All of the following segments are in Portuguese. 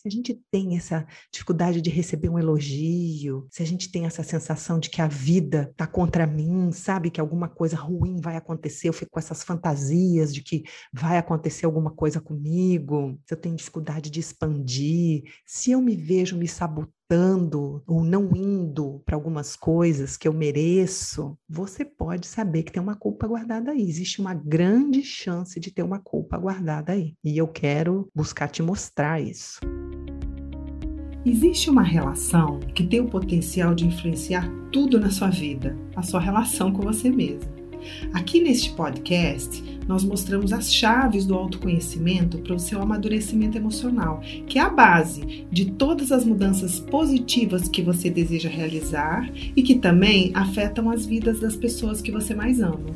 Se a gente tem essa dificuldade de receber um elogio, se a gente tem essa sensação de que a vida está contra mim, sabe? Que alguma coisa ruim vai acontecer, eu fico com essas fantasias de que vai acontecer alguma coisa comigo, se eu tenho dificuldade de expandir, se eu me vejo me sabotando ou não indo para algumas coisas que eu mereço, você pode saber que tem uma culpa guardada aí. Existe uma grande chance de ter uma culpa guardada aí. E eu quero buscar te mostrar isso. Existe uma relação que tem o potencial de influenciar tudo na sua vida, a sua relação com você mesmo. Aqui neste podcast, nós mostramos as chaves do autoconhecimento para o seu amadurecimento emocional, que é a base de todas as mudanças positivas que você deseja realizar e que também afetam as vidas das pessoas que você mais ama.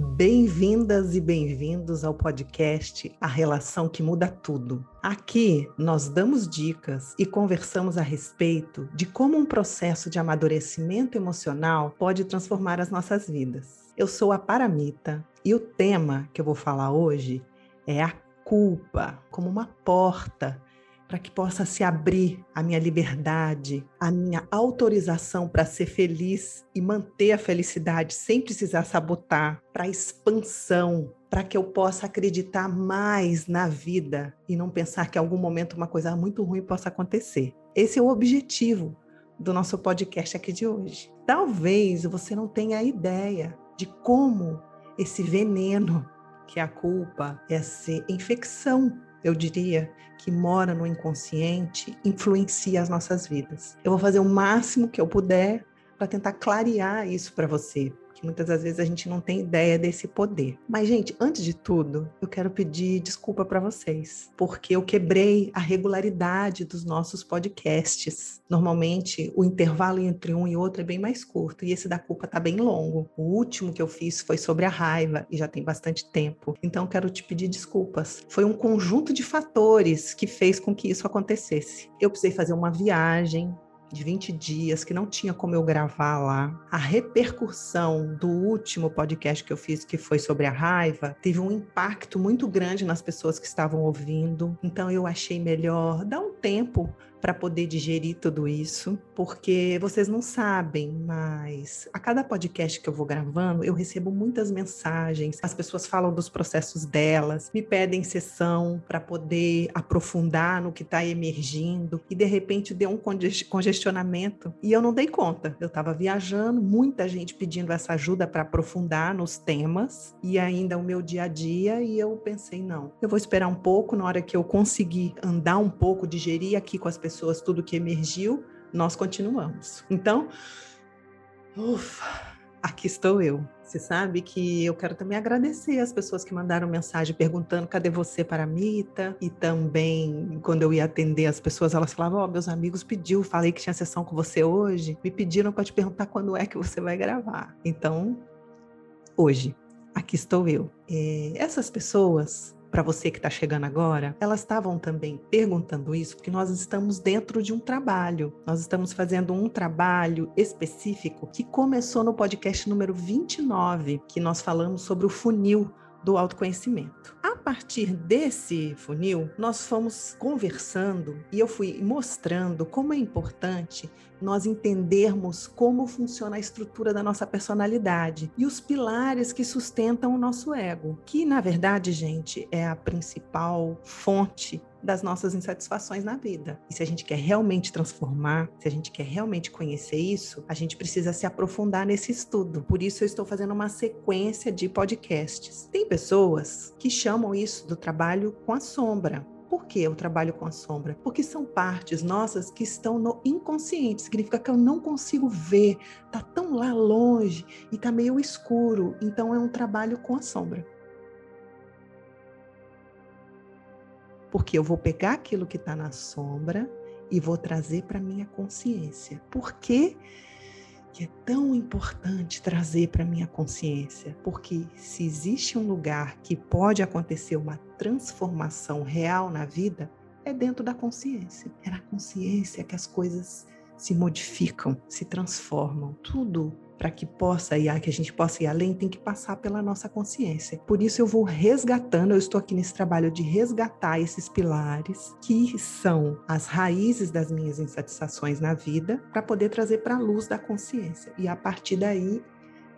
Bem-vindas e bem-vindos ao podcast A Relação que Muda Tudo. Aqui nós damos dicas e conversamos a respeito de como um processo de amadurecimento emocional pode transformar as nossas vidas. Eu sou a Paramita e o tema que eu vou falar hoje é a culpa como uma porta para que possa se abrir a minha liberdade, a minha autorização para ser feliz e manter a felicidade sem precisar sabotar, para a expansão, para que eu possa acreditar mais na vida e não pensar que em algum momento uma coisa muito ruim possa acontecer. Esse é o objetivo do nosso podcast aqui de hoje. Talvez você não tenha ideia de como esse veneno que é a culpa, essa infecção eu diria, que mora no inconsciente, influencia as nossas vidas. Eu vou fazer o máximo que eu puder para tentar clarear isso para você, que muitas das vezes a gente não tem ideia desse poder. Mas, gente, antes de tudo, eu quero pedir desculpa para vocês, porque eu quebrei a regularidade dos nossos podcasts. Normalmente, o intervalo entre um e outro é bem mais curto, e esse da culpa tá bem longo. O último que eu fiz foi sobre a raiva, e já tem bastante tempo. Então, quero te pedir desculpas. Foi um conjunto de fatores que fez com que isso acontecesse. Eu precisei fazer uma viagem de 20 dias, que não tinha como eu gravar lá. A repercussão do último podcast que eu fiz, que foi sobre a raiva, teve um impacto muito grande nas pessoas que estavam ouvindo. Então eu achei melhor dar um tempo para poder digerir tudo isso, porque vocês não sabem, mas a cada podcast que eu vou gravando, eu recebo muitas mensagens. As pessoas falam dos processos delas, me pedem sessão para poder aprofundar no que está emergindo, e de repente deu um congestionamento e eu não dei conta. Eu estava viajando, muita gente pedindo essa ajuda para aprofundar nos temas e ainda o meu dia a dia, e eu pensei, não, eu vou esperar um pouco na hora que eu conseguir andar um pouco, digerir aqui com as pessoas pessoas tudo que emergiu, nós continuamos. Então, ufa, aqui estou eu. Você sabe que eu quero também agradecer as pessoas que mandaram mensagem perguntando cadê você para a Mita e também quando eu ia atender as pessoas elas falavam, ó, oh, meus amigos pediu, falei que tinha sessão com você hoje, me pediram para te perguntar quando é que você vai gravar. Então, hoje, aqui estou eu. É, essas pessoas para você que está chegando agora, elas estavam também perguntando isso porque nós estamos dentro de um trabalho. Nós estamos fazendo um trabalho específico que começou no podcast número 29, que nós falamos sobre o funil do autoconhecimento. A partir desse funil, nós fomos conversando e eu fui mostrando como é importante nós entendermos como funciona a estrutura da nossa personalidade e os pilares que sustentam o nosso ego, que na verdade, gente, é a principal fonte das nossas insatisfações na vida. E se a gente quer realmente transformar, se a gente quer realmente conhecer isso, a gente precisa se aprofundar nesse estudo. Por isso eu estou fazendo uma sequência de podcasts. Tem pessoas que chamam isso do trabalho com a sombra. Por que eu trabalho com a sombra? Porque são partes nossas que estão no inconsciente. Significa que eu não consigo ver, tá tão lá longe e tá meio escuro. Então é um trabalho com a sombra. Porque eu vou pegar aquilo que está na sombra e vou trazer para minha consciência. Por que, que é tão importante trazer para minha consciência? Porque se existe um lugar que pode acontecer uma transformação real na vida, é dentro da consciência. É na consciência que as coisas se modificam, se transformam. Tudo para que possa ir, que a gente possa ir além, tem que passar pela nossa consciência. Por isso eu vou resgatando, eu estou aqui nesse trabalho de resgatar esses pilares que são as raízes das minhas insatisfações na vida, para poder trazer para a luz da consciência. E a partir daí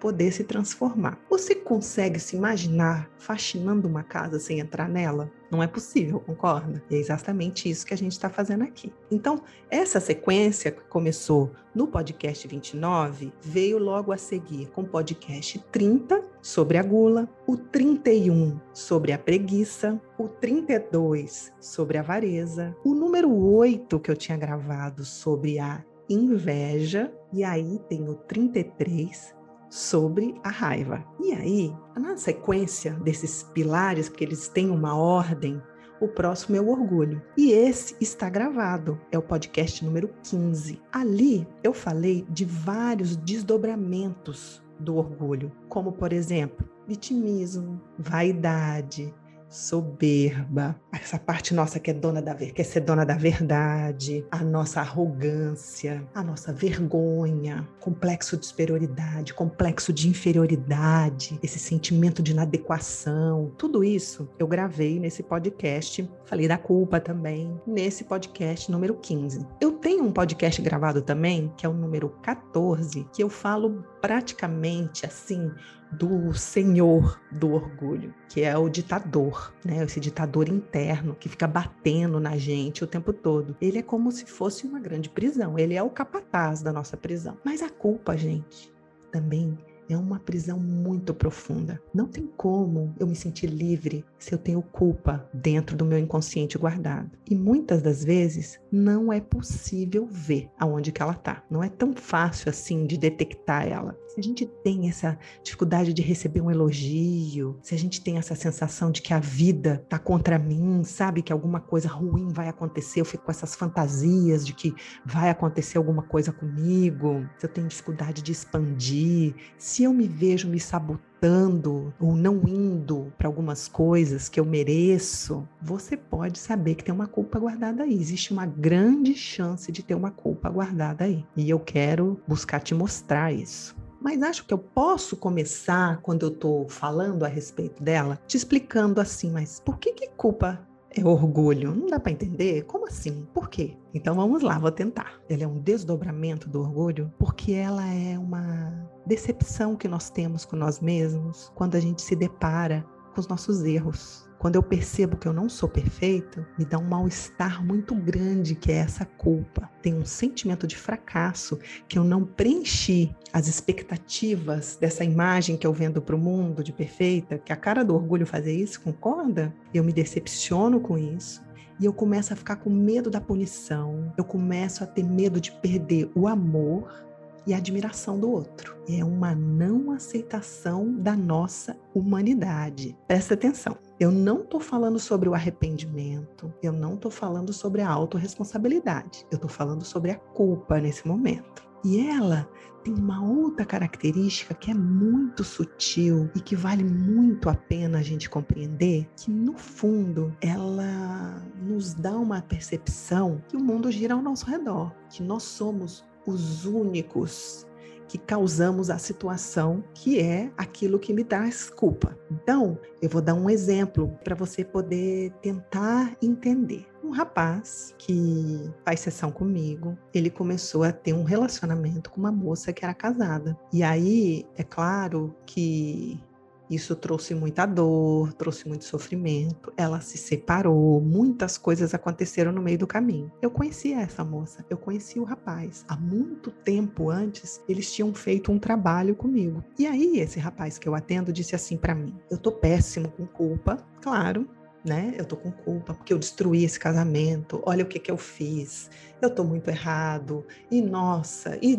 poder se transformar. Você consegue se imaginar faxinando uma casa sem entrar nela? Não é possível, concorda? E é exatamente isso que a gente está fazendo aqui. Então, essa sequência que começou no podcast 29 veio logo a seguir com o podcast 30 sobre a gula, o 31 sobre a preguiça, o 32 sobre a avareza, o número 8 que eu tinha gravado sobre a inveja, e aí tem o 33 sobre a raiva. E aí, na sequência desses pilares, porque eles têm uma ordem, o próximo é o orgulho. E esse está gravado, é o podcast número 15. Ali eu falei de vários desdobramentos do orgulho, como por exemplo, vitimismo, vaidade, soberba, essa parte nossa que é dona da quer ser dona da verdade, a nossa arrogância, a nossa vergonha, complexo de superioridade, complexo de inferioridade, esse sentimento de inadequação, tudo isso eu gravei nesse podcast, falei da culpa também, nesse podcast número 15. Eu tenho um podcast gravado também, que é o número 14, que eu falo praticamente assim do senhor do orgulho, que é o ditador, né? Esse ditador interno que fica batendo na gente o tempo todo. Ele é como se fosse uma grande prisão, ele é o capataz da nossa prisão. Mas a culpa, gente, também é uma prisão muito profunda. Não tem como eu me sentir livre se eu tenho culpa dentro do meu inconsciente guardado. E muitas das vezes não é possível ver aonde que ela está. Não é tão fácil assim de detectar ela. Se a gente tem essa dificuldade de receber um elogio, se a gente tem essa sensação de que a vida está contra mim, sabe que alguma coisa ruim vai acontecer, eu fico com essas fantasias de que vai acontecer alguma coisa comigo, se eu tenho dificuldade de expandir, se eu me vejo me sabotando ou não indo para algumas coisas que eu mereço, você pode saber que tem uma culpa guardada aí. Existe uma grande chance de ter uma culpa guardada aí. E eu quero buscar te mostrar isso. Mas acho que eu posso começar, quando eu estou falando a respeito dela, te explicando assim, mas por que, que culpa é orgulho? Não dá para entender? Como assim? Por quê? Então vamos lá, vou tentar. Ela é um desdobramento do orgulho porque ela é uma decepção que nós temos com nós mesmos quando a gente se depara com os nossos erros. Quando eu percebo que eu não sou perfeito, me dá um mal-estar muito grande, que é essa culpa. Tem um sentimento de fracasso que eu não preenchi as expectativas dessa imagem que eu vendo para o mundo de perfeita, que a cara do orgulho fazer isso, concorda? Eu me decepciono com isso. E eu começo a ficar com medo da punição, eu começo a ter medo de perder o amor e a admiração do outro. É uma não aceitação da nossa humanidade. Presta atenção. Eu não estou falando sobre o arrependimento, eu não estou falando sobre a autorresponsabilidade, eu estou falando sobre a culpa nesse momento. E ela tem uma outra característica que é muito sutil e que vale muito a pena a gente compreender, que no fundo ela nos dá uma percepção que o mundo gira ao nosso redor, que nós somos os únicos que causamos a situação que é aquilo que me traz culpa. Então, eu vou dar um exemplo para você poder tentar entender. Um rapaz que faz sessão comigo, ele começou a ter um relacionamento com uma moça que era casada. E aí, é claro que isso trouxe muita dor, trouxe muito sofrimento. Ela se separou, muitas coisas aconteceram no meio do caminho. Eu conhecia essa moça, eu conheci o rapaz. Há muito tempo antes, eles tinham feito um trabalho comigo. E aí, esse rapaz que eu atendo disse assim para mim: Eu tô péssimo com culpa, claro, né? Eu tô com culpa porque eu destruí esse casamento. Olha o que que eu fiz. Eu tô muito errado. E nossa, e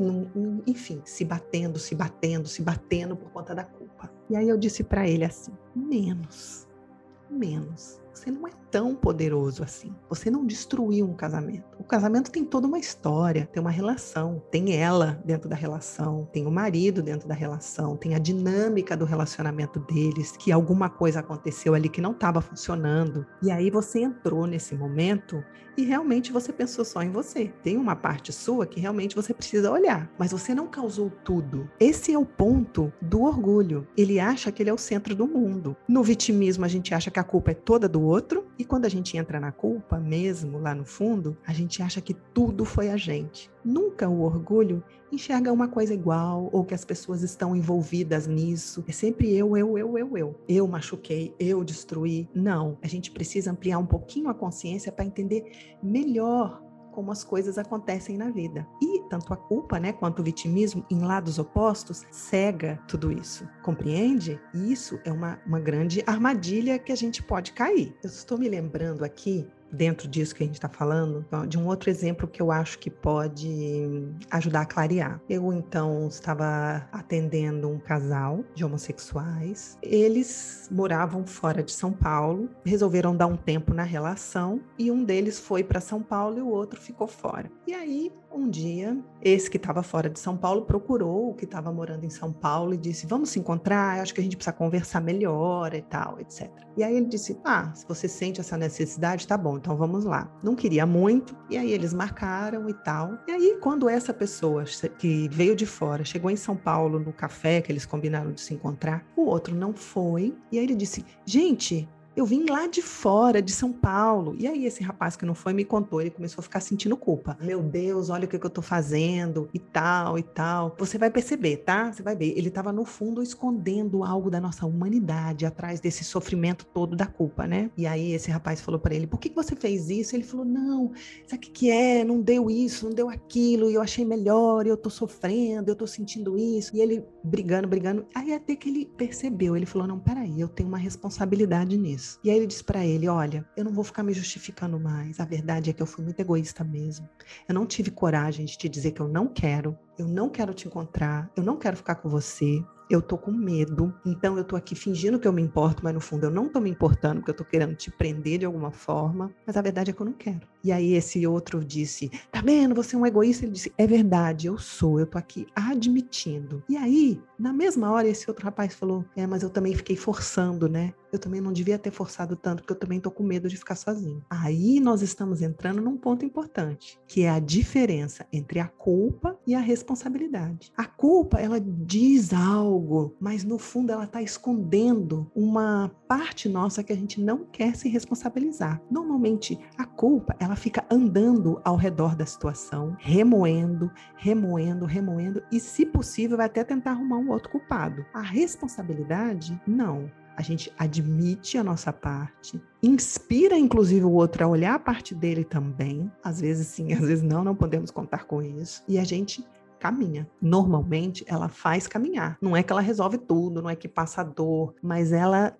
enfim, se batendo, se batendo, se batendo por conta da culpa. E aí eu disse para ele assim: menos, menos. Você não é tão poderoso assim. Você não destruiu um casamento. O casamento tem toda uma história, tem uma relação, tem ela dentro da relação, tem o marido dentro da relação, tem a dinâmica do relacionamento deles, que alguma coisa aconteceu ali que não estava funcionando. E aí você entrou nesse momento e realmente você pensou só em você. Tem uma parte sua que realmente você precisa olhar, mas você não causou tudo. Esse é o ponto do orgulho. Ele acha que ele é o centro do mundo. No vitimismo, a gente acha que a culpa é toda do outro, e quando a gente entra na culpa, mesmo lá no fundo, a gente acha que tudo foi a gente. Nunca o orgulho enxerga uma coisa igual ou que as pessoas estão envolvidas nisso. É sempre eu, eu, eu, eu, eu. Eu machuquei, eu destruí. Não, a gente precisa ampliar um pouquinho a consciência para entender melhor como as coisas acontecem na vida. E tanto a culpa, né, quanto o vitimismo, em lados opostos, cega tudo isso. Compreende? Isso é uma, uma grande armadilha que a gente pode cair. Eu estou me lembrando aqui dentro disso que a gente está falando, de um outro exemplo que eu acho que pode ajudar a clarear. Eu então estava atendendo um casal de homossexuais. Eles moravam fora de São Paulo, resolveram dar um tempo na relação e um deles foi para São Paulo e o outro ficou fora. E aí um dia, esse que estava fora de São Paulo procurou o que estava morando em São Paulo e disse: Vamos se encontrar, acho que a gente precisa conversar melhor e tal, etc. E aí ele disse: Ah, se você sente essa necessidade, tá bom, então vamos lá. Não queria muito, e aí eles marcaram e tal. E aí, quando essa pessoa que veio de fora chegou em São Paulo no café que eles combinaram de se encontrar, o outro não foi. E aí ele disse: Gente, eu vim lá de fora, de São Paulo. E aí, esse rapaz que não foi me contou, ele começou a ficar sentindo culpa. Meu Deus, olha o que, eu tô fazendo, e tal, e tal. Você vai perceber, tá? Você vai ver. Ele estava, no fundo, escondendo algo da nossa humanidade atrás desse sofrimento todo da culpa, né? E aí, esse rapaz falou para ele: por que, que você fez isso? Ele falou: não, sabe o que, que é? Não deu isso, não deu aquilo, e eu achei melhor, e eu tô sofrendo, eu tô sentindo isso. E ele brigando, brigando. Aí, até que ele percebeu, ele falou: não, peraí, eu tenho uma responsabilidade nisso E aí ele disse para ele: Olha, eu não vou ficar me justificando mais. A verdade é que eu fui muito egoísta mesmo. Eu não tive coragem de te dizer que eu não quero. Eu não quero te encontrar. Eu não quero ficar com você eu tô com medo, então eu tô aqui fingindo que eu me importo, mas no fundo eu não tô me importando, porque eu tô querendo te prender de alguma forma, mas a verdade é que eu não quero. E aí esse outro disse: "Tá vendo? Você é um egoísta". Ele disse: "É verdade, eu sou. Eu tô aqui admitindo". E aí, na mesma hora esse outro rapaz falou: "É, mas eu também fiquei forçando, né? Eu também não devia ter forçado tanto, porque eu também tô com medo de ficar sozinho". Aí nós estamos entrando num ponto importante, que é a diferença entre a culpa e a responsabilidade. A culpa, ela diz algo mas no fundo ela está escondendo uma parte nossa que a gente não quer se responsabilizar. Normalmente a culpa ela fica andando ao redor da situação, remoendo, remoendo, remoendo e, se possível, vai até tentar arrumar um outro culpado. A responsabilidade, não a gente admite a nossa parte, inspira inclusive o outro a olhar a parte dele também. Às vezes sim, às vezes não, não podemos contar com isso. E a gente caminha. Normalmente ela faz caminhar. Não é que ela resolve tudo, não é que passa dor, mas ela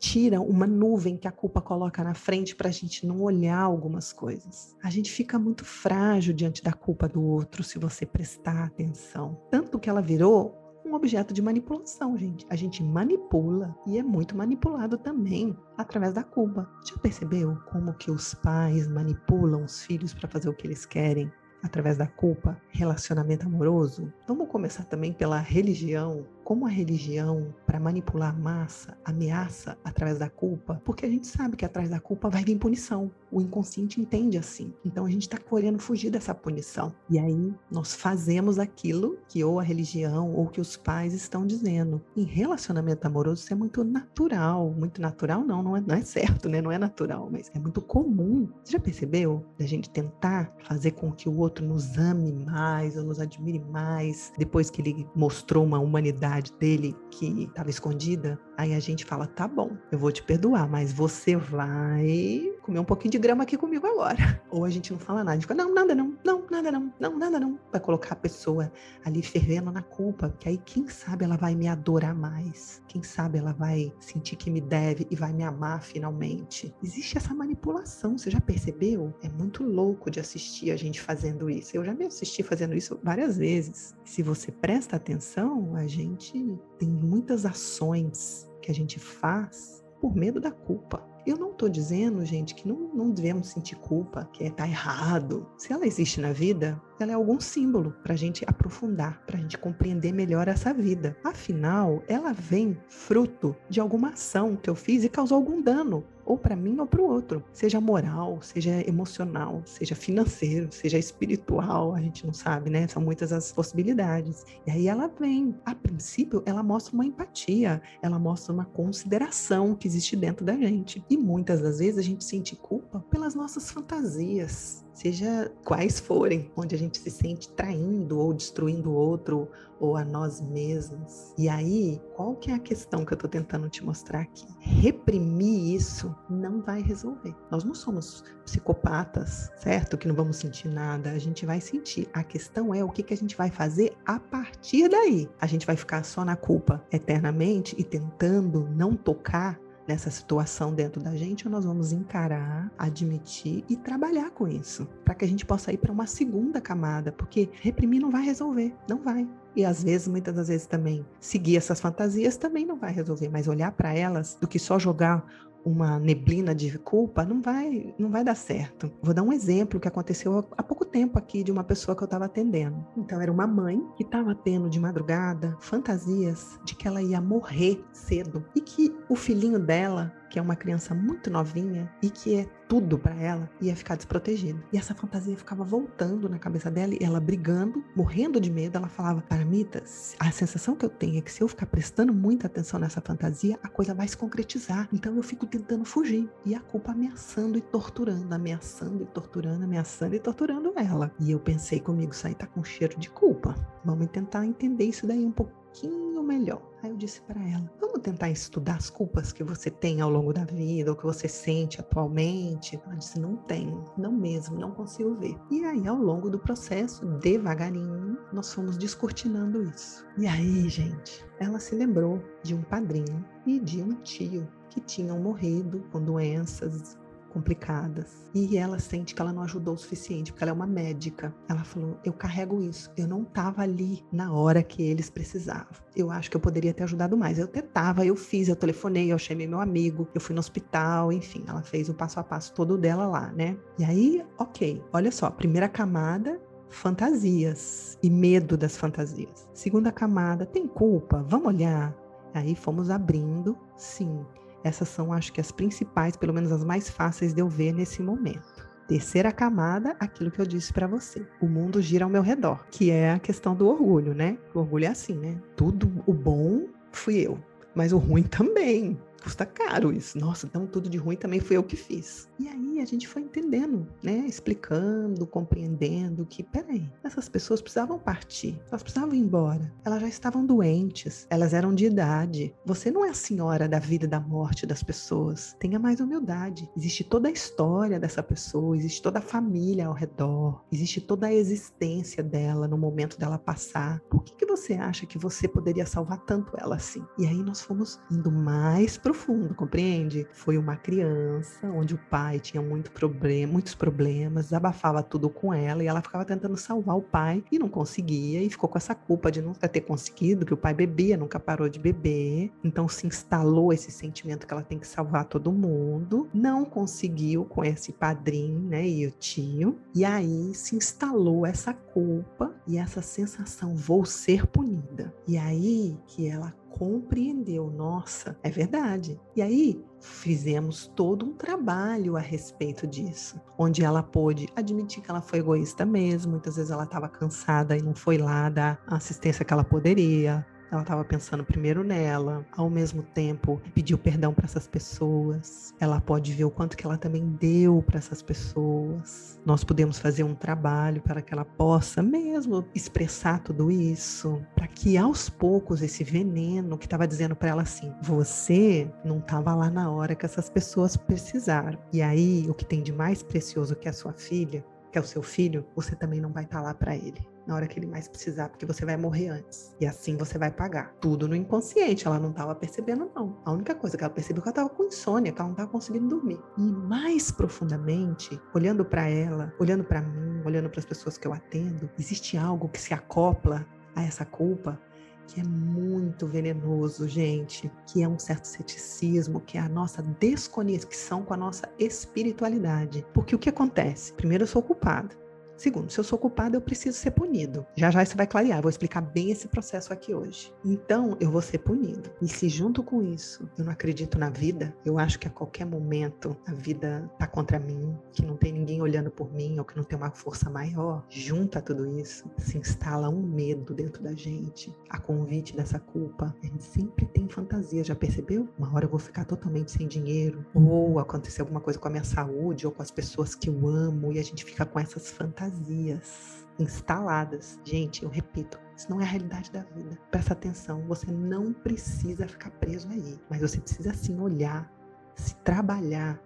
tira uma nuvem que a culpa coloca na frente para a gente não olhar algumas coisas. A gente fica muito frágil diante da culpa do outro se você prestar atenção. Tanto que ela virou um objeto de manipulação, gente. A gente manipula e é muito manipulado também através da culpa. Já percebeu como que os pais manipulam os filhos para fazer o que eles querem? Através da culpa, relacionamento amoroso. Vamos começar também pela religião como a religião, para manipular a massa, ameaça através da culpa, porque a gente sabe que atrás da culpa vai vir punição. O inconsciente entende assim. Então a gente está querendo fugir dessa punição. E aí nós fazemos aquilo que ou a religião ou que os pais estão dizendo. Em relacionamento amoroso, isso é muito natural. Muito natural, não, não é, não é certo, né? Não é natural, mas é muito comum. Você já percebeu? Da gente tentar fazer com que o outro nos ame mais ou nos admire mais depois que ele mostrou uma humanidade dele que estava escondida, aí a gente fala: tá bom, eu vou te perdoar, mas você vai comer um pouquinho de grama aqui comigo agora. Ou a gente não fala nada, a gente fica: não, nada não, não, nada não, não, nada não. Vai colocar a pessoa ali fervendo na culpa, que aí quem sabe ela vai me adorar mais, quem sabe ela vai sentir que me deve e vai me amar finalmente. Existe essa manipulação, você já percebeu? É muito louco de assistir a gente fazendo isso. Eu já me assisti fazendo isso várias vezes. Se você presta atenção, a gente tem muitas ações que a gente faz por medo da culpa. Eu não estou dizendo, gente, que não, não devemos sentir culpa, que é tá errado. Se ela existe na vida, ela é algum símbolo para a gente aprofundar, para a gente compreender melhor essa vida. Afinal, ela vem fruto de alguma ação que eu fiz e causou algum dano ou para mim ou para o outro, seja moral, seja emocional, seja financeiro, seja espiritual, a gente não sabe, né? São muitas as possibilidades. E aí ela vem, a princípio, ela mostra uma empatia, ela mostra uma consideração que existe dentro da gente. E muitas das vezes a gente sente culpa pelas nossas fantasias, seja quais forem, onde a gente se sente traindo ou destruindo o outro ou a nós mesmos. E aí, qual que é a questão que eu estou tentando te mostrar aqui? Reprimir isso não vai resolver. Nós não somos psicopatas, certo? Que não vamos sentir nada. A gente vai sentir. A questão é o que, que a gente vai fazer a partir daí. A gente vai ficar só na culpa eternamente e tentando não tocar nessa situação dentro da gente, ou nós vamos encarar, admitir e trabalhar com isso, para que a gente possa ir para uma segunda camada, porque reprimir não vai resolver, não vai. E às vezes, muitas das vezes também, seguir essas fantasias também não vai resolver, mas olhar para elas do que só jogar uma neblina de culpa, não vai, não vai dar certo. Vou dar um exemplo que aconteceu há pouco tempo aqui de uma pessoa que eu estava atendendo. Então era uma mãe que estava tendo de madrugada fantasias de que ela ia morrer cedo e que o filhinho dela que é uma criança muito novinha e que é tudo para ela, ia ficar desprotegida. E essa fantasia ficava voltando na cabeça dela e ela brigando, morrendo de medo. Ela falava: Paramita, a sensação que eu tenho é que se eu ficar prestando muita atenção nessa fantasia, a coisa vai se concretizar. Então eu fico tentando fugir. E a culpa ameaçando e torturando, ameaçando e torturando, ameaçando e torturando ela. E eu pensei comigo: isso aí tá com cheiro de culpa. Vamos tentar entender isso daí um pouquinho melhor. Aí eu disse para ela: vamos tentar estudar as culpas que você tem ao longo da vida, ou que você sente atualmente. Ela disse: não tenho, não mesmo, não consigo ver. E aí, ao longo do processo, devagarinho, nós fomos descortinando isso. E aí, gente, ela se lembrou de um padrinho e de um tio que tinham morrido com doenças complicadas. E ela sente que ela não ajudou o suficiente, porque ela é uma médica. Ela falou: Eu carrego isso. Eu não estava ali na hora que eles precisavam. Eu acho que eu poderia ter ajudado mais. Eu tentava, eu fiz, eu telefonei, eu chamei meu amigo, eu fui no hospital, enfim, ela fez o passo a passo todo dela lá, né? E aí, ok, olha só, primeira camada fantasias e medo das fantasias. Segunda camada, tem culpa? Vamos olhar. Aí fomos abrindo, sim. Essas são, acho que, as principais, pelo menos as mais fáceis de eu ver nesse momento. Terceira camada, aquilo que eu disse para você. O mundo gira ao meu redor, que é a questão do orgulho, né? O orgulho é assim, né? Tudo o bom fui eu, mas o ruim também custa caro isso. Nossa, então tudo de ruim também foi eu que fiz. E aí a gente foi entendendo, né? Explicando, compreendendo que, peraí, essas pessoas precisavam partir, elas precisavam ir embora, elas já estavam doentes, elas eram de idade. Você não é a senhora da vida e da morte das pessoas. Tenha mais humildade. Existe toda a história dessa pessoa, existe toda a família ao redor, existe toda a existência dela no momento dela passar. Por que, que você acha que você poderia salvar tanto ela assim? E aí nós fomos indo mais pro profundo, compreende? Foi uma criança onde o pai tinha muito problema, muitos problemas, desabafava tudo com ela e ela ficava tentando salvar o pai e não conseguia e ficou com essa culpa de nunca ter conseguido, que o pai bebia, nunca parou de beber. Então se instalou esse sentimento que ela tem que salvar todo mundo. Não conseguiu com esse padrinho, né, e o tio. E aí se instalou essa culpa e essa sensação vou ser punida. E aí que ela compreendeu, nossa, é verdade. E aí fizemos todo um trabalho a respeito disso, onde ela pôde admitir que ela foi egoísta mesmo, muitas vezes ela estava cansada e não foi lá dar a assistência que ela poderia, ela estava pensando primeiro nela, ao mesmo tempo pediu perdão para essas pessoas. Ela pode ver o quanto que ela também deu para essas pessoas. Nós podemos fazer um trabalho para que ela possa mesmo expressar tudo isso, para que aos poucos esse veneno que estava dizendo para ela assim: você não estava lá na hora que essas pessoas precisaram. E aí, o que tem de mais precioso que a sua filha, que é o seu filho, você também não vai estar tá lá para ele na hora que ele mais precisar, porque você vai morrer antes. E assim você vai pagar. Tudo no inconsciente, ela não estava percebendo, não. A única coisa que ela percebeu é que ela estava com insônia, que ela não estava conseguindo dormir. E mais profundamente, olhando para ela, olhando para mim, olhando para as pessoas que eu atendo, existe algo que se acopla a essa culpa que é muito venenoso, gente, que é um certo ceticismo, que é a nossa desconexão com a nossa espiritualidade. Porque o que acontece? Primeiro, eu sou culpada. Segundo, se eu sou culpado, eu preciso ser punido. Já já isso vai clarear, vou explicar bem esse processo aqui hoje. Então, eu vou ser punido. E se junto com isso eu não acredito na vida, eu acho que a qualquer momento a vida tá contra mim, que não tem ninguém olhando por mim ou que não tem uma força maior, junto a tudo isso, se instala um medo dentro da gente, a convite dessa culpa. A gente sempre tem fantasia, já percebeu? Uma hora eu vou ficar totalmente sem dinheiro, ou acontecer alguma coisa com a minha saúde ou com as pessoas que eu amo e a gente fica com essas fantasias fantasias instaladas. Gente, eu repito, isso não é a realidade da vida. Presta atenção, você não precisa ficar preso aí, mas você precisa sim olhar, se trabalhar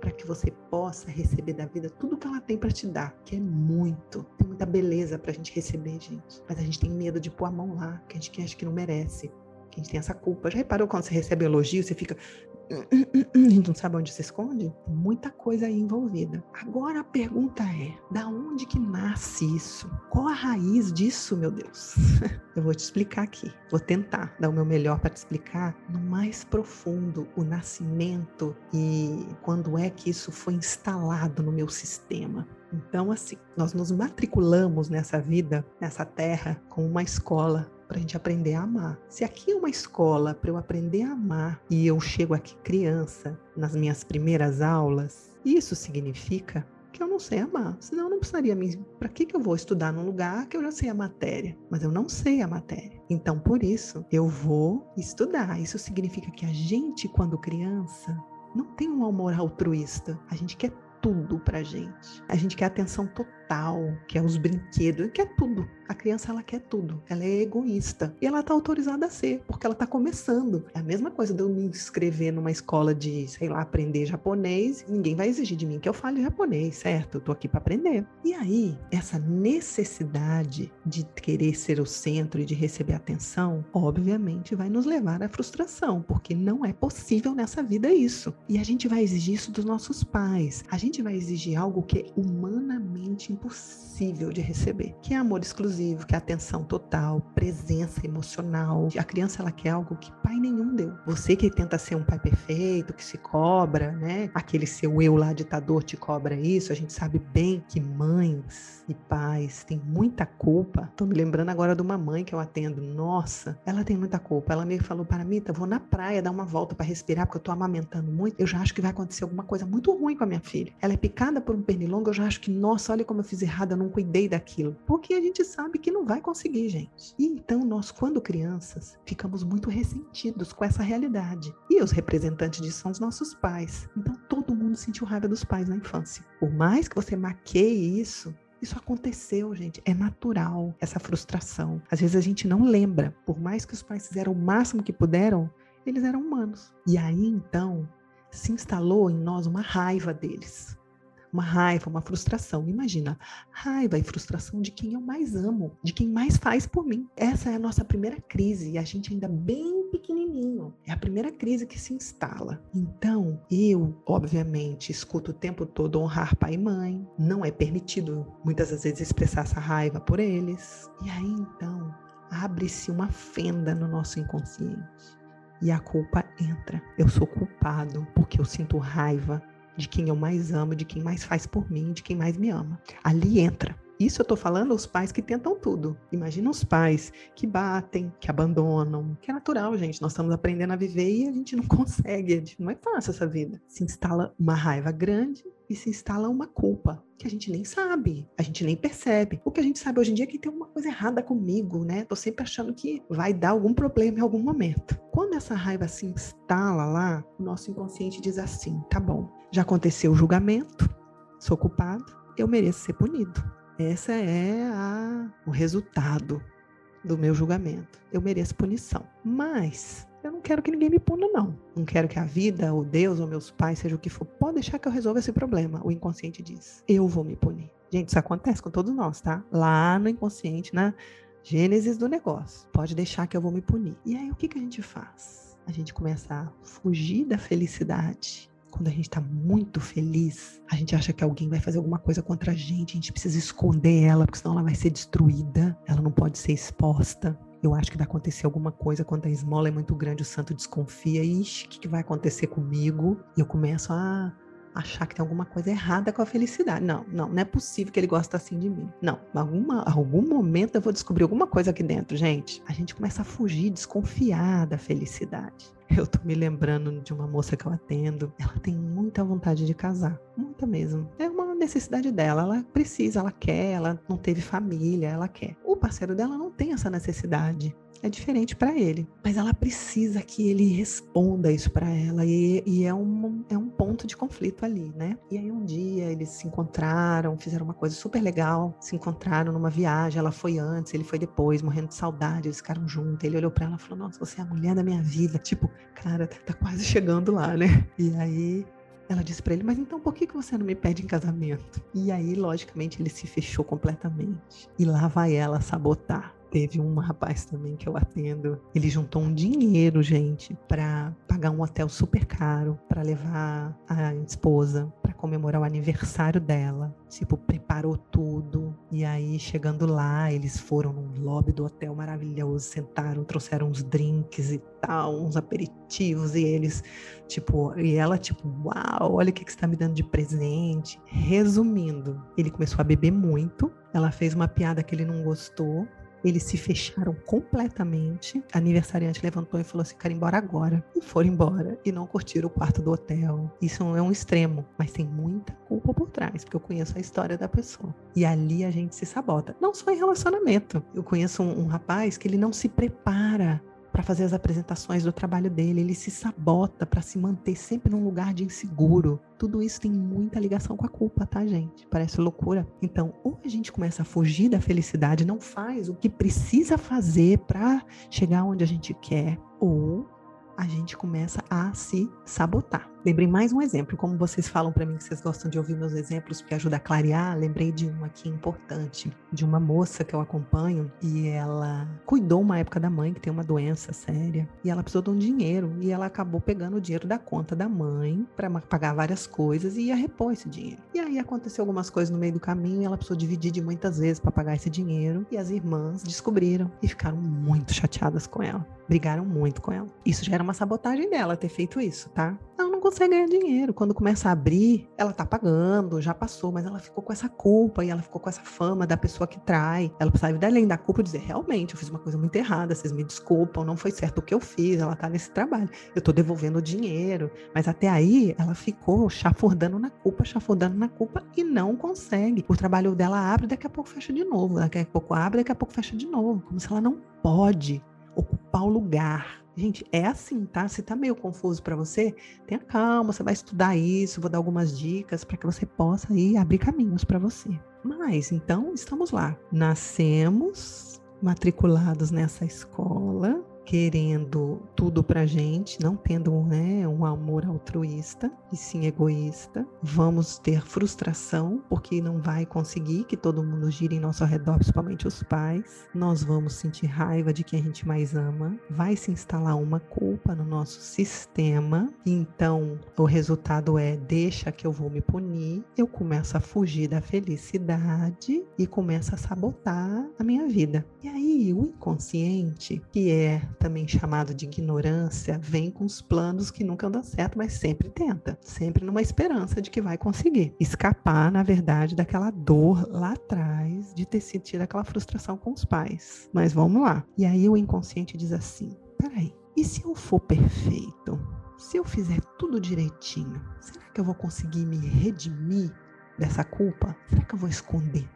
para que você possa receber da vida tudo que ela tem para te dar, que é muito. Tem muita beleza para a gente receber, gente. Mas a gente tem medo de pôr a mão lá, porque a gente acha que não merece. Que a gente tem essa culpa. Já reparou quando você recebe elogio, você fica, a gente não sabe onde se esconde? Muita coisa aí envolvida. Agora a pergunta é: da onde que nasce isso? Qual a raiz disso, meu Deus? Eu vou te explicar aqui. Vou tentar dar o meu melhor para te explicar no mais profundo o nascimento e quando é que isso foi instalado no meu sistema. Então, assim, nós nos matriculamos nessa vida, nessa terra, com uma escola para a gente aprender a amar. Se aqui é uma escola para eu aprender a amar e eu chego aqui criança nas minhas primeiras aulas, isso significa que eu não sei amar. Senão eu não precisaria me. Para que, que eu vou estudar num lugar que eu já sei a matéria? Mas eu não sei a matéria. Então, por isso, eu vou estudar. Isso significa que a gente, quando criança, não tem um amor altruísta. A gente quer tudo pra gente. A gente quer atenção total, quer os brinquedos, quer tudo. A criança ela quer tudo. Ela é egoísta e ela está autorizada a ser, porque ela está começando. É a mesma coisa de eu me inscrever numa escola de, sei lá, aprender japonês. Ninguém vai exigir de mim que eu fale japonês, certo? Eu tô aqui para aprender. E aí, essa necessidade de querer ser o centro e de receber atenção, obviamente vai nos levar à frustração, porque não é possível nessa vida isso. E a gente vai exigir isso dos nossos pais. A gente vai exigir algo que é humanamente impossível de receber, que é amor exclusivo que é atenção total, presença emocional. A criança ela quer algo que pai nenhum deu. Você que tenta ser um pai perfeito, que se cobra, né? Aquele seu eu lá ditador te cobra isso. A gente sabe bem que mães e pais têm muita culpa. Tô me lembrando agora de uma mãe que eu atendo. Nossa, ela tem muita culpa. Ela me falou para mim, vou na praia dar uma volta para respirar porque eu tô amamentando muito. Eu já acho que vai acontecer alguma coisa muito ruim com a minha filha. Ela é picada por um pernilongo, eu já acho que, nossa, olha como eu fiz errado, eu não cuidei daquilo. Porque a gente sabe que não vai conseguir, gente. E então nós, quando crianças, ficamos muito ressentidos com essa realidade. E os representantes disso são os nossos pais. Então todo mundo sentiu raiva dos pais na infância. Por mais que você maqueie isso, isso aconteceu, gente. É natural essa frustração. Às vezes a gente não lembra. Por mais que os pais fizeram o máximo que puderam, eles eram humanos. E aí então se instalou em nós uma raiva deles uma raiva, uma frustração. Imagina, raiva e frustração de quem eu mais amo, de quem mais faz por mim. Essa é a nossa primeira crise e a gente ainda bem pequenininho. É a primeira crise que se instala. Então, eu, obviamente, escuto o tempo todo honrar pai e mãe. Não é permitido muitas vezes expressar essa raiva por eles. E aí então abre-se uma fenda no nosso inconsciente e a culpa entra. Eu sou culpado porque eu sinto raiva de quem eu mais amo, de quem mais faz por mim, de quem mais me ama. Ali entra. Isso eu tô falando aos pais que tentam tudo. Imagina os pais que batem, que abandonam, que é natural, gente. Nós estamos aprendendo a viver e a gente não consegue. Não é fácil essa vida. Se instala uma raiva grande e se instala uma culpa que a gente nem sabe, a gente nem percebe. O que a gente sabe hoje em dia é que tem uma coisa errada comigo, né? Tô sempre achando que vai dar algum problema em algum momento. Quando essa raiva se instala lá, o nosso inconsciente diz assim: tá bom, já aconteceu o julgamento, sou culpado, eu mereço ser punido. Essa é a, o resultado do meu julgamento. Eu mereço punição. Mas eu não quero que ninguém me puna, não. Não quero que a vida, ou Deus, ou meus pais, seja o que for. Pode deixar que eu resolva esse problema. O inconsciente diz: eu vou me punir. Gente, isso acontece com todos nós, tá? Lá no inconsciente, na gênesis do negócio. Pode deixar que eu vou me punir. E aí, o que, que a gente faz? A gente começa a fugir da felicidade quando a gente está muito feliz, a gente acha que alguém vai fazer alguma coisa contra a gente, a gente precisa esconder ela, porque senão ela vai ser destruída, ela não pode ser exposta. Eu acho que vai acontecer alguma coisa quando a esmola é muito grande, o santo desconfia. Ixi, o que, que vai acontecer comigo? E eu começo a achar que tem alguma coisa errada com a felicidade. Não, não, não é possível que ele goste assim de mim. Não, alguma, algum momento eu vou descobrir alguma coisa aqui dentro, gente. A gente começa a fugir, desconfiar da felicidade. Eu tô me lembrando de uma moça que eu atendo. Ela tem muita vontade de casar, muita mesmo. É uma necessidade dela, ela precisa, ela quer, ela não teve família, ela quer. O parceiro dela não tem essa necessidade é diferente para ele. Mas ela precisa que ele responda isso para ela e, e, é, um, é um ponto de conflito ali, né? E aí um dia eles se encontraram, fizeram uma coisa super legal, se encontraram numa viagem, ela foi antes, ele foi depois, morrendo de saudade, eles ficaram juntos. Ele olhou para ela e falou: Nossa, você é a mulher da minha vida. Tipo, cara, tá quase chegando lá, né? E aí ela disse para ele: Mas então por que, que você não me pede em casamento? E aí, logicamente, ele se fechou completamente. E lá vai ela sabotar. Teve um rapaz também que eu atendo. Ele juntou um dinheiro, gente, para pagar um hotel super caro para levar a esposa para comemorar o aniversário dela. Tipo, preparou tudo. E aí, chegando lá, eles foram num lobby do hotel maravilhoso, sentaram, trouxeram uns drinks e tal, uns aperitivos. E eles, tipo, e ela, tipo, uau, olha o que, que você tá me dando de presente. Resumindo, ele começou a beber muito. Ela fez uma piada que ele não gostou eles se fecharam completamente. A aniversariante levantou e falou assim: quero ir embora agora. E foram embora e não curtiram o quarto do hotel. Isso é um extremo, mas tem muita culpa por trás, porque eu conheço a história da pessoa. E ali a gente se sabota. Não só em relacionamento. Eu conheço um, um rapaz que ele não se prepara para fazer as apresentações do trabalho dele, ele se sabota para se manter sempre num lugar de inseguro. Tudo isso tem muita ligação com a culpa, tá, gente? Parece loucura. Então, ou a gente começa a fugir da felicidade, não faz o que precisa fazer para chegar onde a gente quer, ou a gente começa a se sabotar. Lembrei mais um exemplo, como vocês falam para mim que vocês gostam de ouvir meus exemplos porque ajuda a clarear, lembrei de um aqui importante, de uma moça que eu acompanho e ela cuidou uma época da mãe que tem uma doença séria e ela precisou de um dinheiro e ela acabou pegando o dinheiro da conta da mãe para pagar várias coisas e ia repor esse dinheiro. E aí aconteceu algumas coisas no meio do caminho e ela precisou dividir de muitas vezes para pagar esse dinheiro e as irmãs descobriram e ficaram muito chateadas com ela. Brigaram muito com ela. Isso já era uma sabotagem dela ter feito isso, tá? Ela não consegue ganhar dinheiro. Quando começa a abrir, ela tá pagando, já passou, mas ela ficou com essa culpa e ela ficou com essa fama da pessoa que trai. Ela precisava ir além da culpa e dizer: realmente, eu fiz uma coisa muito errada, vocês me desculpam, não foi certo o que eu fiz, ela tá nesse trabalho. Eu tô devolvendo o dinheiro. Mas até aí, ela ficou chafurdando na culpa, chafurdando na culpa e não consegue. O trabalho dela abre, daqui a pouco fecha de novo. Daqui a pouco abre, daqui a pouco fecha de novo. Como se ela não pode ocupar o lugar Gente, é assim, tá? Se tá meio confuso para você, tenha calma, você vai estudar isso, vou dar algumas dicas para que você possa aí abrir caminhos para você. Mas então, estamos lá. Nascemos matriculados nessa escola, querendo tudo pra gente, não tendo né, um amor altruísta e sim egoísta. Vamos ter frustração porque não vai conseguir que todo mundo gire em nosso redor, principalmente os pais. Nós vamos sentir raiva de quem a gente mais ama. Vai se instalar uma culpa no nosso sistema. Então, o resultado é: deixa que eu vou me punir. Eu começo a fugir da felicidade e começo a sabotar a minha vida. E aí, o inconsciente, que é também chamado de ignorância, vem com os planos que nunca dão certo, mas sempre tenta, sempre numa esperança de que vai conseguir escapar, na verdade, daquela dor lá atrás de ter sentido aquela frustração com os pais. Mas vamos lá. E aí o inconsciente diz assim: peraí, e se eu for perfeito? Se eu fizer tudo direitinho, será que eu vou conseguir me redimir dessa culpa? Será que eu vou esconder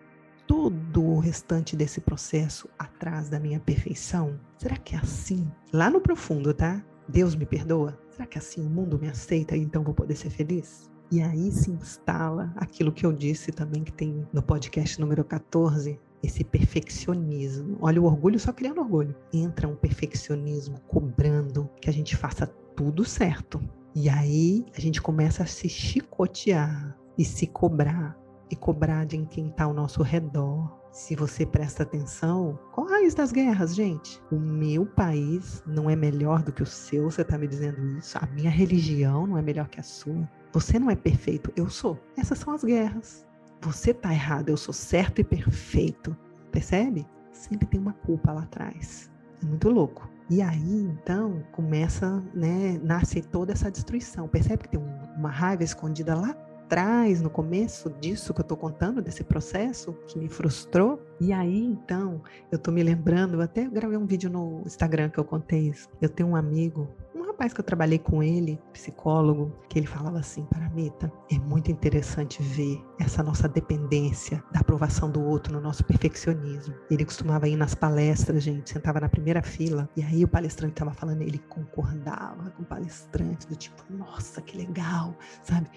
restante desse processo atrás da minha perfeição? Será que é assim? Lá no profundo, tá? Deus me perdoa? Será que é assim o mundo me aceita e então vou poder ser feliz? E aí se instala aquilo que eu disse também que tem no podcast número 14, esse perfeccionismo. Olha o orgulho só criando orgulho. Entra um perfeccionismo cobrando que a gente faça tudo certo. E aí a gente começa a se chicotear e se cobrar e cobrar de quem está ao nosso redor. Se você presta atenção, qual a raiz das guerras, gente? O meu país não é melhor do que o seu, você está me dizendo isso? A minha religião não é melhor que a sua? Você não é perfeito, eu sou. Essas são as guerras. Você está errado, eu sou certo e perfeito. Percebe? Sempre tem uma culpa lá atrás. É muito louco. E aí, então, começa, né, nasce toda essa destruição. Percebe que tem uma raiva escondida lá atrás, no começo disso que eu estou contando, desse processo que me frustrou. E aí, então, eu estou me lembrando, eu até gravei um vídeo no Instagram que eu contei isso. Eu tenho um amigo rapaz que eu trabalhei com ele, psicólogo, que ele falava assim para Mita, é muito interessante ver essa nossa dependência da aprovação do outro no nosso perfeccionismo. Ele costumava ir nas palestras, gente, sentava na primeira fila e aí o palestrante estava falando, ele concordava com o palestrante do tipo, nossa, que legal, sabe?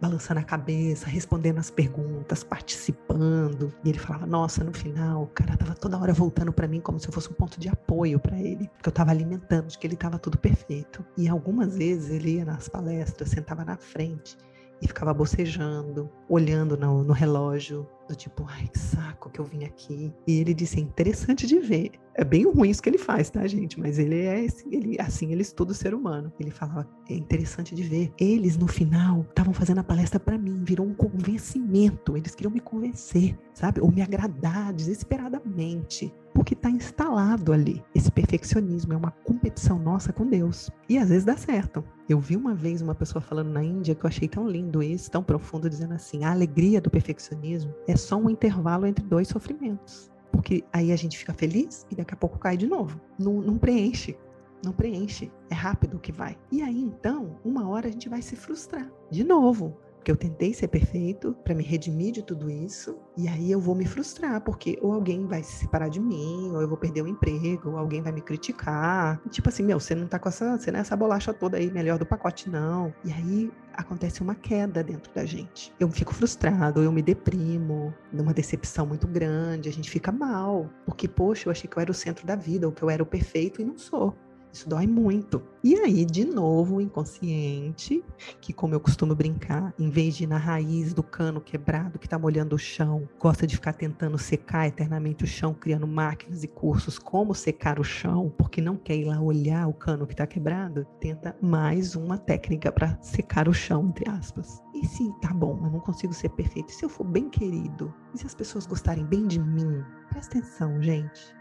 Balançando a cabeça, respondendo as perguntas, participando. E ele falava: "Nossa, no final, o cara tava toda hora voltando para mim como se eu fosse um ponto de apoio para ele, porque eu tava alimentando de que ele tava tudo perfeito". E algumas vezes ele ia nas palestras, sentava na frente e ficava bocejando, olhando no, no, relógio, do tipo, ai, que saco que eu vim aqui. E ele disse, é interessante de ver. É bem ruim isso que ele faz, tá, gente? Mas ele é ele, assim, ele estuda o ser humano. Ele falava, é interessante de ver. Eles, no final, estavam fazendo a palestra para mim, virou um convencimento. Eles queriam me convencer, sabe? Ou me agradar desesperadamente porque está instalado ali. Esse perfeccionismo é uma competição nossa com Deus. E às vezes dá certo. Eu vi uma vez uma pessoa falando na Índia que eu achei tão lindo isso, tão profundo, dizendo assim: a alegria do perfeccionismo é só um intervalo entre dois sofrimentos. Porque aí a gente fica feliz e daqui a pouco cai de novo. Não, não preenche. Não preenche. É rápido que vai. E aí, então, uma hora a gente vai se frustrar. De novo porque eu tentei ser perfeito para me redimir de tudo isso, e aí eu vou me frustrar, porque ou alguém vai se separar de mim, ou eu vou perder o emprego, ou alguém vai me criticar. Tipo assim, meu, você não tá com essa, você não é essa bolacha toda aí, melhor do pacote não. E aí acontece uma queda dentro da gente. Eu fico frustrado, eu me deprimo, numa decepção muito grande, a gente fica mal, porque poxa, eu achei que eu era o centro da vida, ou que eu era o perfeito e não sou. Isso dói muito. E aí, de novo, o inconsciente, que como eu costumo brincar, em vez de ir na raiz do cano quebrado que está molhando o chão, gosta de ficar tentando secar eternamente o chão, criando máquinas e cursos como secar o chão, porque não quer ir lá olhar o cano que está quebrado, tenta mais uma técnica para secar o chão, entre aspas. E se tá bom, eu não consigo ser perfeito, e se eu for bem querido, e se as pessoas gostarem bem de mim? Presta atenção, gente.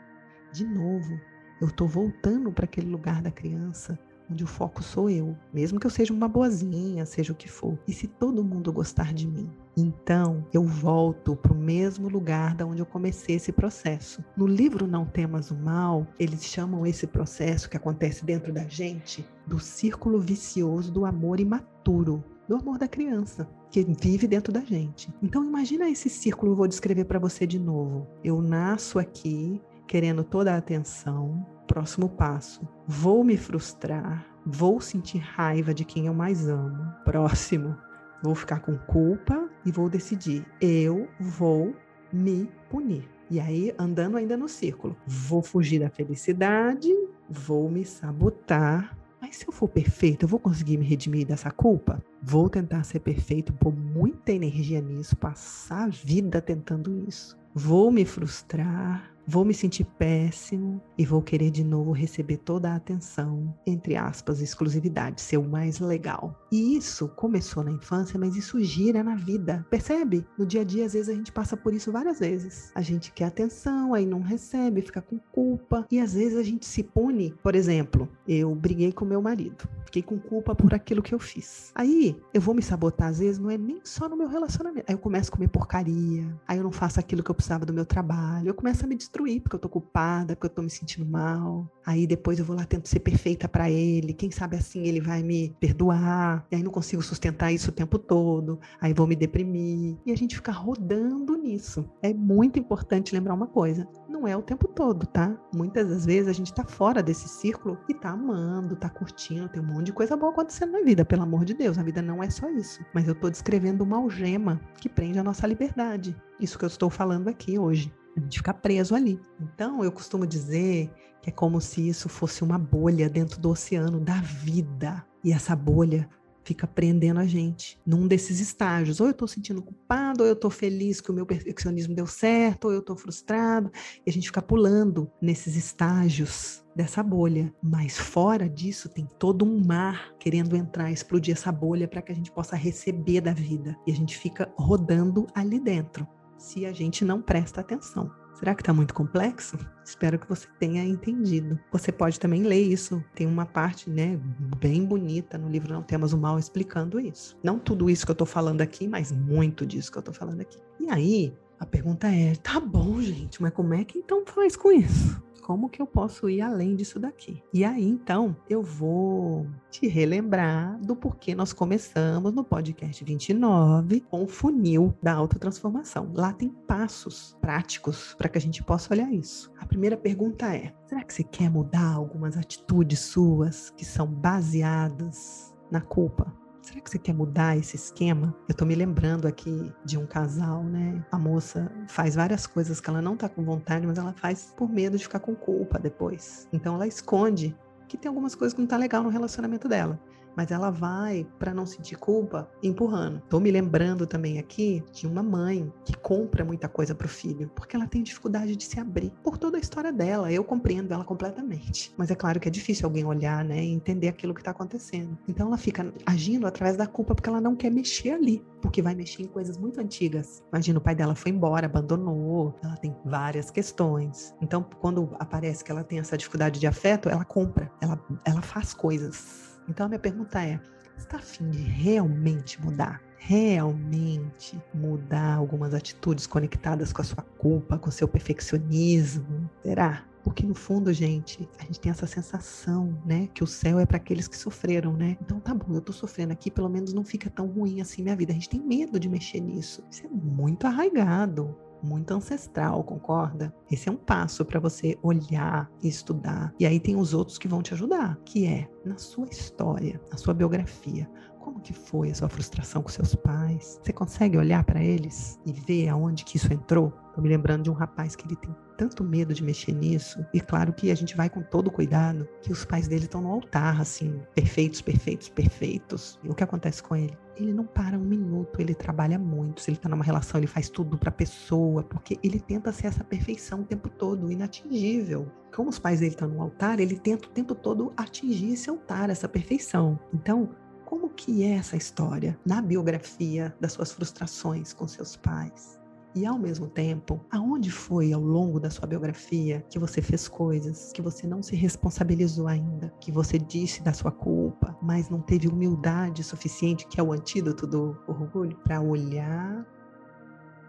De novo, eu estou voltando para aquele lugar da criança onde o foco sou eu, mesmo que eu seja uma boazinha, seja o que for. E se todo mundo gostar de mim? Então, eu volto para o mesmo lugar da onde eu comecei esse processo. No livro Não Temas o Mal, eles chamam esse processo que acontece dentro da gente do círculo vicioso do amor imaturo, do amor da criança, que vive dentro da gente. Então, imagina esse círculo, vou descrever para você de novo. Eu nasço aqui, querendo toda a atenção. Próximo passo: vou me frustrar, vou sentir raiva de quem eu mais amo. Próximo: vou ficar com culpa e vou decidir, eu vou me punir. E aí, andando ainda no círculo, vou fugir da felicidade, vou me sabotar. Mas se eu for perfeito, eu vou conseguir me redimir dessa culpa? Vou tentar ser perfeito, pôr muita energia nisso, passar a vida tentando isso. Vou me frustrar, Vou me sentir péssimo e vou querer de novo receber toda a atenção, entre aspas, exclusividade, ser o mais legal. E isso começou na infância, mas isso gira na vida. Percebe? No dia a dia, às vezes a gente passa por isso várias vezes. A gente quer atenção, aí não recebe, fica com culpa. E às vezes a gente se pune. Por exemplo, eu briguei com meu marido, fiquei com culpa por aquilo que eu fiz. Aí eu vou me sabotar, às vezes, não é nem só no meu relacionamento. Aí eu começo a comer porcaria, aí eu não faço aquilo que eu precisava do meu trabalho, eu começo a me destruir destruir porque eu tô culpada, porque eu tô me sentindo mal. Aí depois eu vou lá tento ser perfeita para ele. Quem sabe assim ele vai me perdoar. E aí não consigo sustentar isso o tempo todo. Aí vou me deprimir. E a gente fica rodando nisso. É muito importante lembrar uma coisa: não é o tempo todo, tá? Muitas das vezes a gente tá fora desse círculo e tá amando, tá curtindo, tem um monte de coisa boa acontecendo na vida, pelo amor de Deus. A vida não é só isso. Mas eu tô descrevendo uma algema que prende a nossa liberdade. Isso que eu estou falando aqui hoje a gente fica preso ali. Então, eu costumo dizer que é como se isso fosse uma bolha dentro do oceano da vida. E essa bolha fica prendendo a gente num desses estágios. Ou eu estou sentindo culpado, ou eu estou feliz que o meu perfeccionismo deu certo, ou eu estou frustrado. E a gente fica pulando nesses estágios dessa bolha. Mas fora disso tem todo um mar querendo entrar, explodir essa bolha para que a gente possa receber da vida. E a gente fica rodando ali dentro se a gente não presta atenção. Será que está muito complexo? Espero que você tenha entendido. Você pode também ler isso. Tem uma parte, né, bem bonita no livro Não Temos o Mal explicando isso. Não tudo isso que eu estou falando aqui, mas muito disso que eu estou falando aqui. E aí, a pergunta é: tá bom, gente, mas como é que então faz com isso? como que eu posso ir além disso daqui? E aí, então, eu vou te relembrar do porquê nós começamos no podcast 29 com o funil da autotransformação. Lá tem passos práticos para que a gente possa olhar isso. A primeira pergunta é: será que você quer mudar algumas atitudes suas que são baseadas na culpa? Será que você quer mudar esse esquema? Eu tô me lembrando aqui de um casal, né? A moça faz várias coisas que ela não tá com vontade, mas ela faz por medo de ficar com culpa depois. Então ela esconde que tem algumas coisas que não tá legal no relacionamento dela mas ela vai para não sentir culpa empurrando. Tô me lembrando também aqui de uma mãe que compra muita coisa pro filho, porque ela tem dificuldade de se abrir por toda a história dela. Eu compreendo ela completamente, mas é claro que é difícil alguém olhar, né, e entender aquilo que tá acontecendo. Então ela fica agindo através da culpa porque ela não quer mexer ali, porque vai mexer em coisas muito antigas. Imagina o pai dela foi embora, abandonou, ela tem várias questões. Então quando aparece que ela tem essa dificuldade de afeto, ela compra, ela ela faz coisas então a minha pergunta é: está afim de realmente mudar? Realmente mudar algumas atitudes conectadas com a sua culpa, com o seu perfeccionismo? Será? Porque no fundo, gente, a gente tem essa sensação, né, que o céu é para aqueles que sofreram, né? Então tá bom, eu tô sofrendo aqui, pelo menos não fica tão ruim assim minha vida. A gente tem medo de mexer nisso. Isso é muito arraigado muito ancestral, concorda? Esse é um passo para você olhar e estudar. E aí tem os outros que vão te ajudar, que é na sua história, na sua biografia. Como que foi a sua frustração com seus pais? Você consegue olhar para eles e ver aonde que isso entrou? Tô me lembrando de um rapaz que ele tem tanto medo de mexer nisso. E claro que a gente vai com todo cuidado, que os pais dele estão no altar, assim, perfeitos, perfeitos, perfeitos. E o que acontece com ele? Ele não para um minuto, ele trabalha muito. Se ele tá numa relação, ele faz tudo pra pessoa, porque ele tenta ser essa perfeição o tempo todo, inatingível. Como os pais dele estão no altar, ele tenta o tempo todo atingir esse altar, essa perfeição. Então, como que é essa história na biografia das suas frustrações com seus pais? E ao mesmo tempo, aonde foi ao longo da sua biografia que você fez coisas que você não se responsabilizou ainda, que você disse da sua culpa, mas não teve humildade suficiente, que é o antídoto do orgulho, para olhar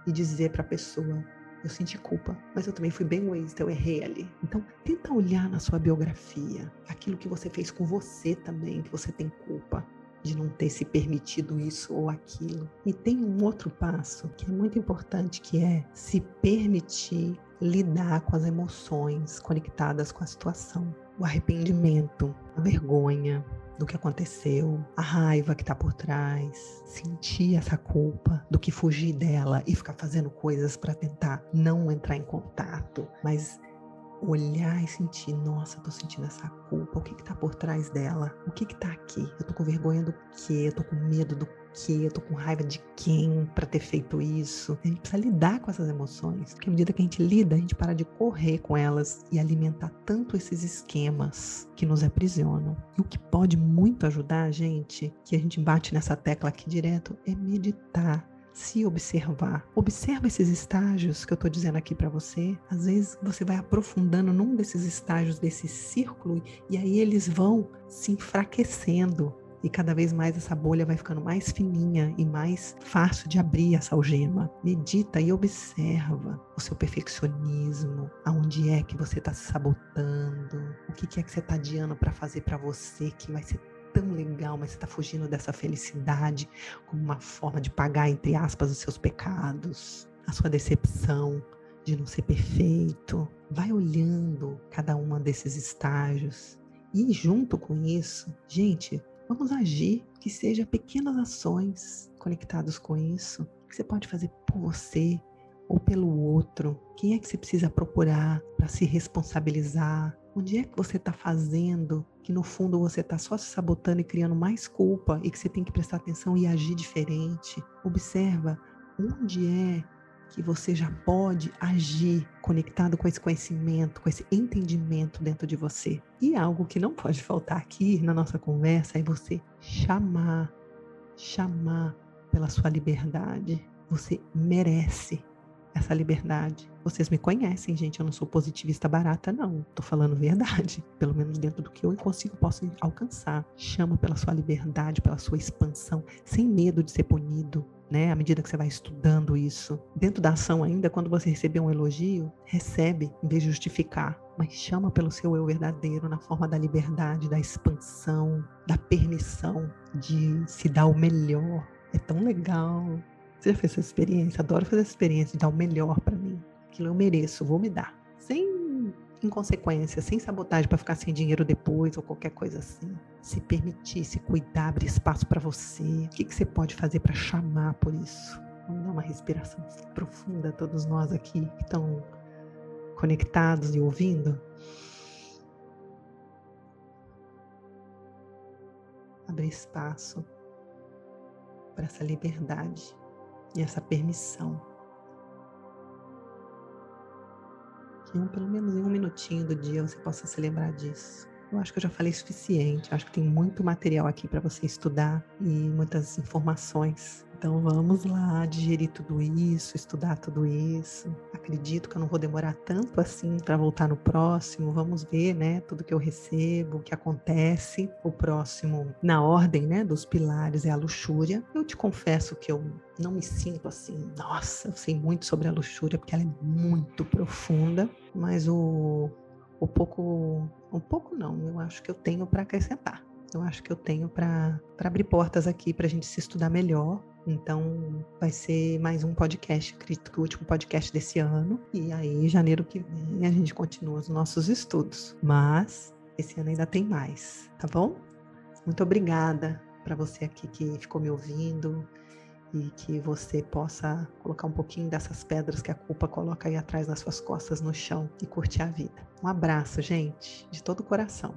e dizer para a pessoa: eu senti culpa, mas eu também fui bem egoísta, eu errei ali. Então, tenta olhar na sua biografia aquilo que você fez com você também, que você tem culpa de não ter se permitido isso ou aquilo. E tem um outro passo que é muito importante, que é se permitir lidar com as emoções conectadas com a situação. O arrependimento, a vergonha do que aconteceu, a raiva que está por trás, sentir essa culpa do que fugir dela e ficar fazendo coisas para tentar não entrar em contato, mas olhar e sentir, nossa, tô sentindo essa culpa, o que que tá por trás dela? O que que tá aqui? Eu tô com vergonha do quê? Eu tô com medo do quê? Eu tô com raiva de quem para ter feito isso? A gente precisa lidar com essas emoções, porque à medida que a gente lida, a gente para de correr com elas e alimentar tanto esses esquemas que nos aprisionam. E o que pode muito ajudar a gente, que a gente bate nessa tecla aqui direto, é meditar se observar. Observa esses estágios que eu estou dizendo aqui para você. Às vezes você vai aprofundando num desses estágios desse círculo e aí eles vão se enfraquecendo. E cada vez mais essa bolha vai ficando mais fininha e mais fácil de abrir essa algema. Medita e observa o seu perfeccionismo, aonde é que você está se sabotando, o que é que você está adiando para fazer para você que vai ser tão legal, mas você está fugindo dessa felicidade como uma forma de pagar, entre aspas, os seus pecados, a sua decepção de não ser perfeito. Vai olhando cada uma desses estágios e junto com isso, gente, vamos agir que seja pequenas ações conectadas com isso que você pode fazer por você ou pelo outro. Quem é que você precisa procurar para se responsabilizar? Onde é que você está fazendo que no fundo você está só se sabotando e criando mais culpa e que você tem que prestar atenção e agir diferente. Observa onde é que você já pode agir conectado com esse conhecimento, com esse entendimento dentro de você. E algo que não pode faltar aqui na nossa conversa é você chamar, chamar pela sua liberdade. Você merece essa liberdade. Vocês me conhecem, gente, eu não sou positivista barata, não. Tô falando verdade, pelo menos dentro do que eu consigo, posso alcançar. Chama pela sua liberdade, pela sua expansão, sem medo de ser punido, né? À medida que você vai estudando isso. Dentro da ação ainda, quando você receber um elogio, recebe em vez de justificar, mas chama pelo seu eu verdadeiro na forma da liberdade, da expansão, da permissão de se dar o melhor. É tão legal. Você já fez essa experiência? Adoro fazer essa experiência de dar o melhor para mim. Aquilo eu mereço, vou me dar. Sem inconsequência, sem sabotagem para ficar sem dinheiro depois ou qualquer coisa assim. Se permitir, se cuidar, abrir espaço para você. O que, que você pode fazer para chamar por isso? Vamos dar uma respiração profunda, todos nós aqui que estão conectados e ouvindo. Abrir espaço para essa liberdade e essa permissão. Que pelo menos em um minutinho do dia você possa se lembrar disso. Eu acho que eu já falei suficiente. Eu acho que tem muito material aqui para você estudar e muitas informações então vamos lá digerir tudo isso, estudar tudo isso. Acredito que eu não vou demorar tanto assim para voltar no próximo. Vamos ver, né, tudo que eu recebo, o que acontece. O próximo, na ordem, né, dos pilares é a luxúria. Eu te confesso que eu não me sinto assim, nossa, eu sei muito sobre a luxúria porque ela é muito profunda, mas o o pouco, um pouco não, eu acho que eu tenho para acrescentar. Eu acho que eu tenho para abrir portas aqui para a gente se estudar melhor então, vai ser mais um podcast, acredito que o último podcast desse ano. E aí, janeiro que vem, a gente continua os nossos estudos. Mas esse ano ainda tem mais, tá bom? Muito obrigada para você aqui que ficou me ouvindo e que você possa colocar um pouquinho dessas pedras que a culpa coloca aí atrás das suas costas no chão e curtir a vida. Um abraço, gente, de todo o coração.